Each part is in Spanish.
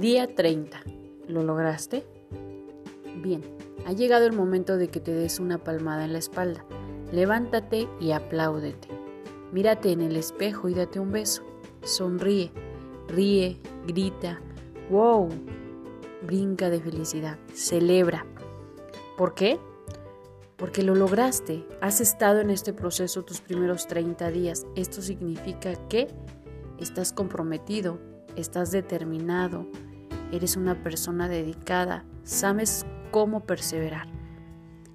Día 30. ¿Lo lograste? Bien, ha llegado el momento de que te des una palmada en la espalda. Levántate y apláudete. Mírate en el espejo y date un beso. Sonríe, ríe, grita. ¡Wow! Brinca de felicidad. Celebra. ¿Por qué? Porque lo lograste. Has estado en este proceso tus primeros 30 días. Esto significa que estás comprometido, estás determinado, eres una persona dedicada, sabes cómo perseverar.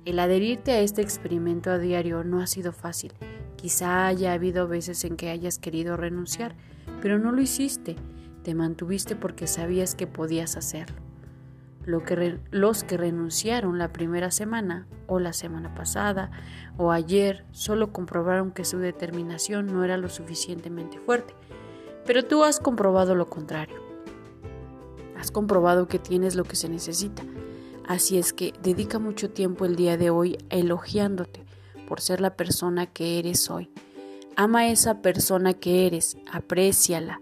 El adherirte a este experimento a diario no ha sido fácil. Quizá haya habido veces en que hayas querido renunciar, pero no lo hiciste. Te mantuviste porque sabías que podías hacerlo. Lo que los que renunciaron la primera semana o la semana pasada o ayer solo comprobaron que su determinación no era lo suficientemente fuerte. Pero tú has comprobado lo contrario. Has comprobado que tienes lo que se necesita. Así es que dedica mucho tiempo el día de hoy elogiándote por ser la persona que eres hoy. Ama a esa persona que eres, apréciala.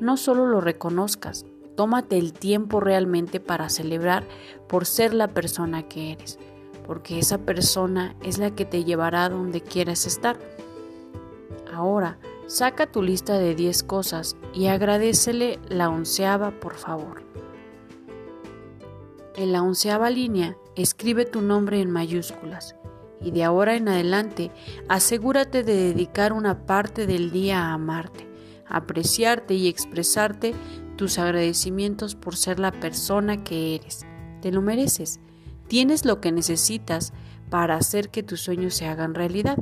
No solo lo reconozcas, tómate el tiempo realmente para celebrar por ser la persona que eres, porque esa persona es la que te llevará donde quieras estar. Ahora, saca tu lista de 10 cosas y agradecele la onceava, por favor. En la onceava línea, escribe tu nombre en mayúsculas y de ahora en adelante asegúrate de dedicar una parte del día a amarte, apreciarte y expresarte tus agradecimientos por ser la persona que eres. Te lo mereces. Tienes lo que necesitas para hacer que tus sueños se hagan realidad.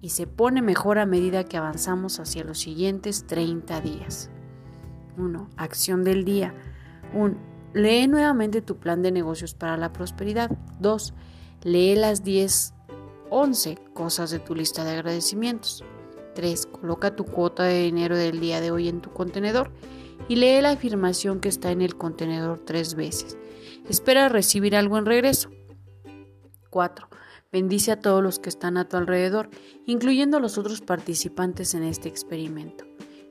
Y se pone mejor a medida que avanzamos hacia los siguientes 30 días. 1. Acción del día. 1 Lee nuevamente tu plan de negocios para la prosperidad. 2. Lee las 10, 11 cosas de tu lista de agradecimientos. 3. Coloca tu cuota de dinero del día de hoy en tu contenedor y lee la afirmación que está en el contenedor tres veces. Espera recibir algo en regreso. 4. Bendice a todos los que están a tu alrededor, incluyendo a los otros participantes en este experimento.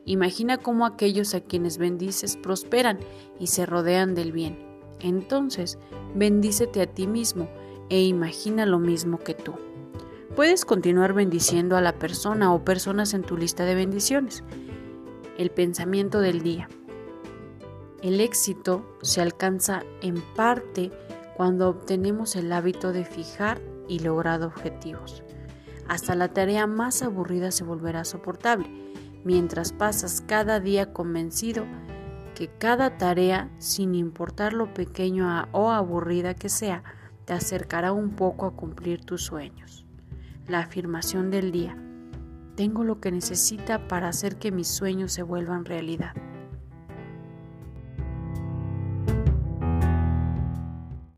Imagina cómo aquellos a quienes bendices prosperan y se rodean del bien. Entonces, bendícete a ti mismo e imagina lo mismo que tú. Puedes continuar bendiciendo a la persona o personas en tu lista de bendiciones. El pensamiento del día. El éxito se alcanza en parte cuando obtenemos el hábito de fijar y lograr objetivos. Hasta la tarea más aburrida se volverá soportable mientras pasas cada día convencido que cada tarea, sin importar lo pequeño o aburrida que sea, te acercará un poco a cumplir tus sueños. La afirmación del día. Tengo lo que necesita para hacer que mis sueños se vuelvan realidad.